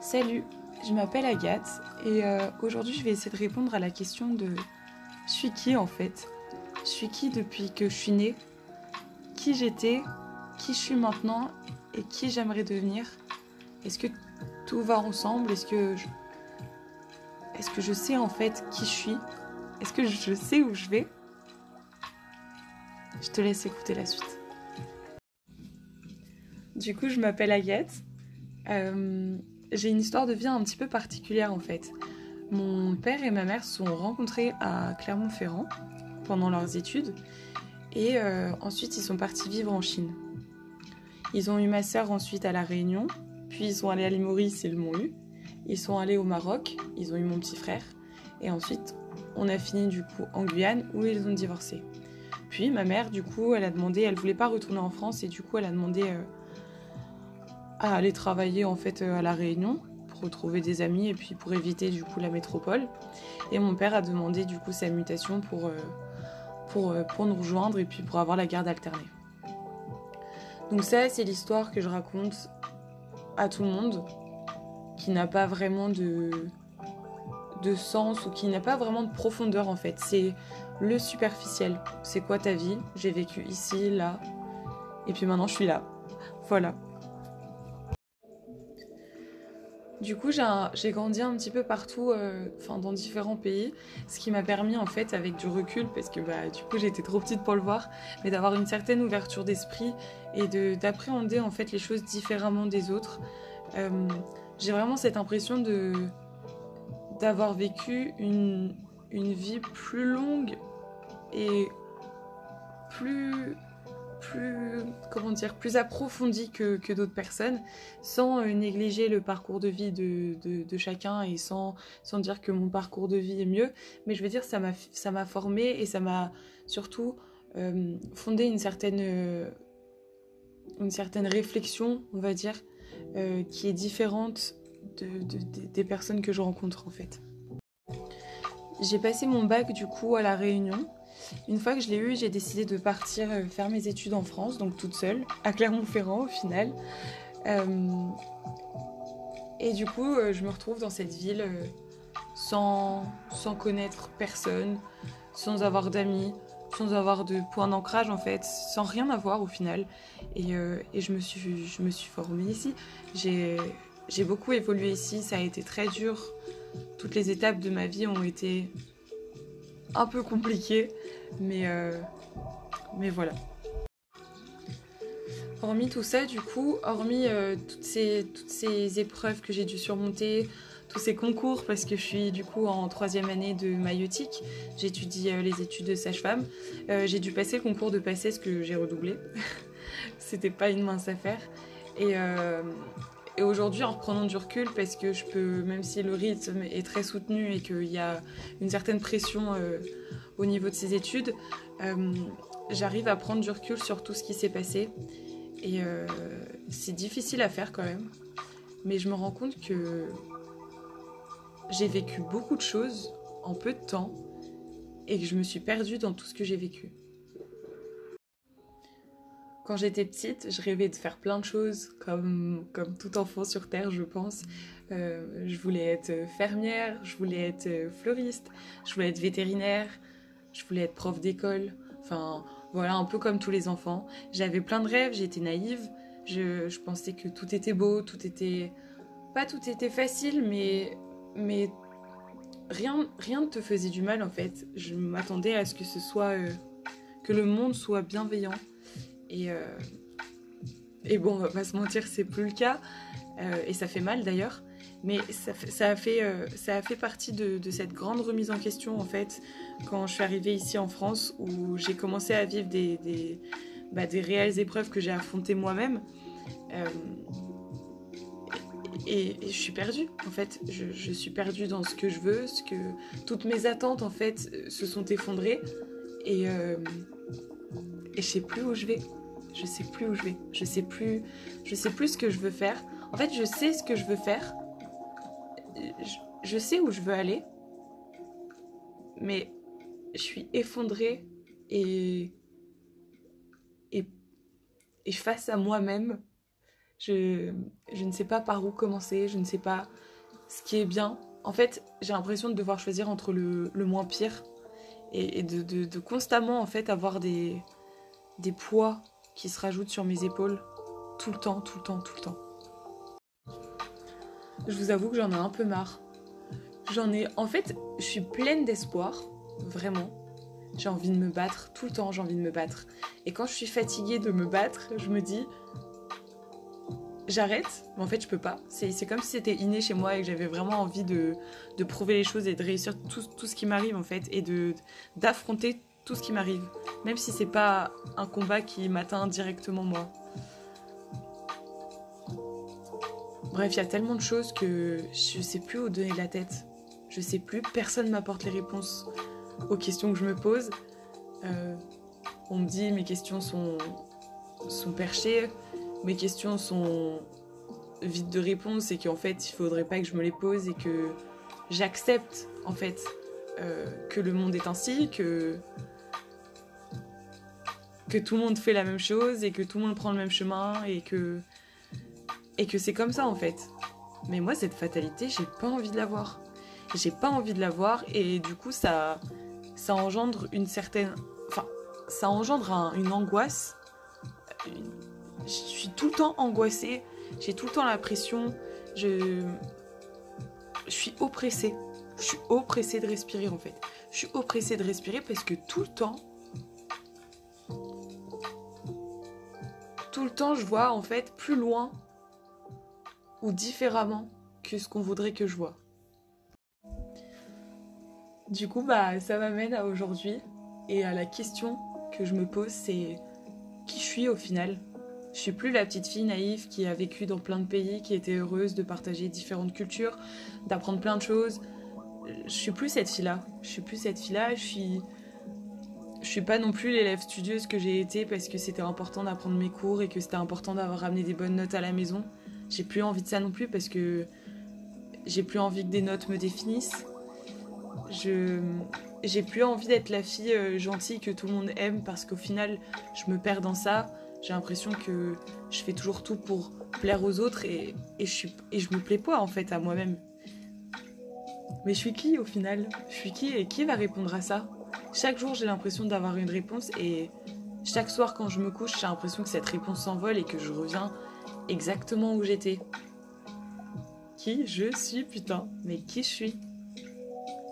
Salut, je m'appelle Agathe et euh, aujourd'hui je vais essayer de répondre à la question de suis qui en fait? Je suis qui depuis que je suis née? Qui j'étais? Qui je suis maintenant? Et qui j'aimerais devenir? Est-ce que tout va ensemble? Est-ce que je... Est-ce que je sais en fait qui je suis? Est-ce que je sais où je vais? Je te laisse écouter la suite. Du coup, je m'appelle Agathe. Euh, j'ai une histoire de vie un petit peu particulière en fait. Mon père et ma mère se sont rencontrés à Clermont-Ferrand pendant leurs études et euh, ensuite ils sont partis vivre en Chine. Ils ont eu ma sœur ensuite à La Réunion, puis ils sont allés à l'île Maurice, ils m'ont eu. Ils sont allés au Maroc, ils ont eu mon petit frère et ensuite on a fini du coup en Guyane où ils ont divorcé. Puis ma mère du coup elle a demandé, elle voulait pas retourner en France et du coup elle a demandé euh, à aller travailler en fait euh, à la Réunion pour retrouver des amis et puis pour éviter du coup la métropole. Et mon père a demandé du coup sa mutation pour, euh, pour, euh, pour nous rejoindre et puis pour avoir la garde alternée. Donc ça c'est l'histoire que je raconte à tout le monde qui n'a pas vraiment de, de sens ou qui n'a pas vraiment de profondeur en fait. C'est le superficiel. C'est quoi ta vie? J'ai vécu ici, là, et puis maintenant je suis là. Voilà. Du coup, j'ai grandi un petit peu partout, euh, enfin dans différents pays, ce qui m'a permis en fait, avec du recul, parce que bah, du coup j'étais trop petite pour le voir, mais d'avoir une certaine ouverture d'esprit et d'appréhender en fait les choses différemment des autres. Euh, j'ai vraiment cette impression de d'avoir vécu une, une vie plus longue et plus plus, comment dire, plus approfondie que, que d'autres personnes, sans euh, négliger le parcours de vie de, de, chacun et sans, sans dire que mon parcours de vie est mieux. Mais je veux dire, ça m'a formé et ça m'a surtout euh, fondé une certaine, euh, une certaine réflexion, on va dire, euh, qui est différente de, des personnes que je rencontre en fait. J'ai passé mon bac du coup à la Réunion une fois que je l'ai eu, j'ai décidé de partir euh, faire mes études en France, donc toute seule, à Clermont-Ferrand au final. Euh, et du coup, euh, je me retrouve dans cette ville sans, sans connaître personne, sans avoir d'amis, sans avoir de point d'ancrage en fait, sans rien avoir au final. Et, et je, me suis, je me suis formée ici. J'ai beaucoup évolué ici, ça a été très dur. Toutes les étapes de ma vie ont été un peu compliquées. Mais, euh, mais voilà. Hormis tout ça, du coup, hormis euh, toutes, ces, épreuves que j'ai dû surmonter, tous ces concours, parce que je suis du coup en troisième année de maïotique, j'étudie euh, les études de sage-femme, j'ai dû passer le concours de passesse que j'ai redoublé. C'était pas une mince affaire. Et, et aujourd'hui, en reprenant du recul, parce que je peux, même si le rythme est très soutenu et qu'il y a une certaine pression au niveau de ses études, euh, j'arrive à prendre du recul sur tout ce qui s'est passé. Et euh, c'est difficile à faire quand même. Mais je me rends compte que j'ai vécu beaucoup de choses en peu de temps et que je me suis perdue dans tout ce que j'ai vécu. Quand j'étais petite, je rêvais de faire plein de choses, comme, comme tout enfant sur Terre, je pense. Euh, je voulais être fermière, je voulais être fleuriste, je voulais être vétérinaire, je voulais être prof d'école. Enfin, voilà, un peu comme tous les enfants. J'avais plein de rêves, j'étais naïve. Je, pensais que tout était beau, tout était. Pas tout était facile, mais. Mais. Rien, rien ne te faisait du mal en fait. Je m'attendais à ce que ce soit. Euh, que le monde soit bienveillant. Et. Euh, et bon, on va pas se mentir, c'est plus le cas. Euh, et ça fait mal d'ailleurs. Mais ça, a fait, euh, ça a fait partie de, cette grande remise en question, en fait, quand je suis arrivée ici en France, où j'ai commencé à vivre des, des, bah, réelles épreuves que j'ai affrontées moi-même. Euh, et, je suis perdue, en fait. Je, je, suis perdue dans ce que je veux, ce que toutes mes attentes, en fait, se sont effondrées. Et, euh, et je sais plus où je vais. Je sais plus où je vais. Je sais plus, je sais plus ce que je veux faire. En fait, je sais ce que je veux faire je, sais où je veux aller, mais je suis effondrée et, et, face à moi-même, Je, je ne sais pas par où commencer, je ne sais pas ce qui est bien. En fait, j'ai l'impression de devoir choisir entre le, le moins pire et, de, de, de, constamment en fait avoir des, des poids qui se rajoutent sur mes épaules tout le temps, tout le temps, tout le temps. Je vous avoue que j'en ai un peu marre. J'en ai. En fait, je suis pleine d'espoir, vraiment. J'ai envie de me battre, tout le temps j'ai envie de me battre. Et quand je suis fatiguée de me battre, je me dis, j'arrête, mais en fait je peux pas. C'est comme si c'était inné chez moi et que j'avais vraiment envie de, de, prouver les choses et de réussir tout, tout ce qui m'arrive en fait et d'affronter tout ce qui m'arrive. Même si c'est pas un combat qui m'atteint directement moi. Bref, il y a tellement de choses que je sais plus où donner la tête. Je sais plus, personne m'apporte les réponses aux questions que je me pose. Euh, on me dit mes questions sont, sont perchées, mes questions sont vides de réponse et qu'en fait il faudrait pas que je me les pose et que j'accepte en fait euh, que le monde est ainsi, que que tout le monde fait la même chose et que tout le monde prend le même chemin et que et que c'est comme ça en fait. Mais moi cette fatalité, j'ai pas envie de la voir. J'ai pas envie de la voir et du coup ça ça engendre une certaine enfin ça engendre une angoisse. Je suis tout le temps angoissée, j'ai tout le temps la pression, je je suis oppressée. Je suis oppressée de respirer en fait. Je suis oppressée de respirer parce que tout le temps tout le temps, je vois en fait plus loin ou différemment que ce qu'on voudrait que je vois. Du coup, bah, ça m'amène à aujourd'hui et à la question que je me pose, c'est qui je suis au final? Je suis plus la petite fille naïve qui a vécu dans plein de pays, qui était heureuse de partager différentes cultures, d'apprendre plein de choses. Je suis plus cette fille-là. Je suis plus cette fille-là. Je suis je suis pas non plus l'élève studieuse que j'ai été parce que c'était important d'apprendre mes cours et que c'était important d'avoir ramené des bonnes notes à la maison. J'ai plus envie de ça non plus parce que j'ai plus envie que des notes me définissent. Je j'ai plus envie d'être la fille euh, gentille que tout le monde aime parce qu'au final, je me perds dans ça. J'ai l'impression que je fais toujours tout pour plaire aux autres et, et, je, suis, et je me plais pas en fait à moi-même. Mais je suis qui au final? Je suis qui et qui va répondre à ça? Chaque jour, j'ai l'impression d'avoir une réponse et chaque soir, quand je me couche, j'ai l'impression que cette réponse s'envole et que je reviens exactement où j'étais. Qui je suis, putain Mais qui je suis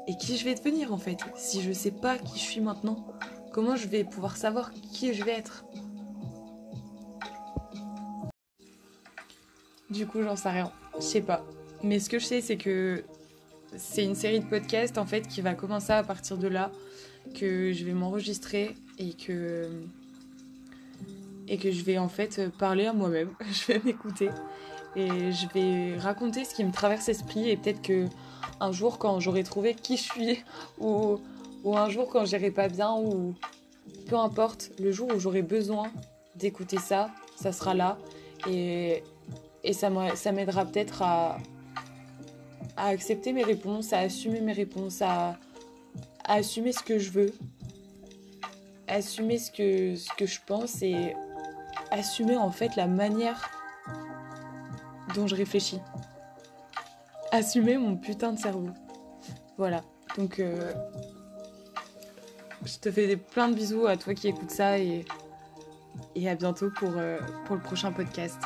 Et qui je vais devenir en fait Si je sais pas qui je suis maintenant, comment je vais pouvoir savoir qui je vais être? Du coup, j'en sais rien. Je sais pas. Mais ce que je sais, c'est que c'est une série de podcasts en fait qui va commencer à partir de là que je vais m'enregistrer et que et que je vais en fait parler à moi-même. Je vais m'écouter et je vais raconter ce qui me traverse l'esprit et peut-être que un jour quand j'aurai trouvé qui je suis ou, ou un jour quand j'irai pas bien ou peu importe, le jour où j'aurai besoin d'écouter ça, ça sera là et, et ça m'aidera peut-être à, à accepter mes réponses, à assumer mes réponses, à, assumer ce que je veux, assumer ce que, ce que je pense et assumer en fait la manière dont je réfléchis. Assumer mon putain de cerveau. Voilà. Donc, euh, je te fais plein de bisous à toi qui écoutes ça et, à bientôt euh, pour le prochain podcast.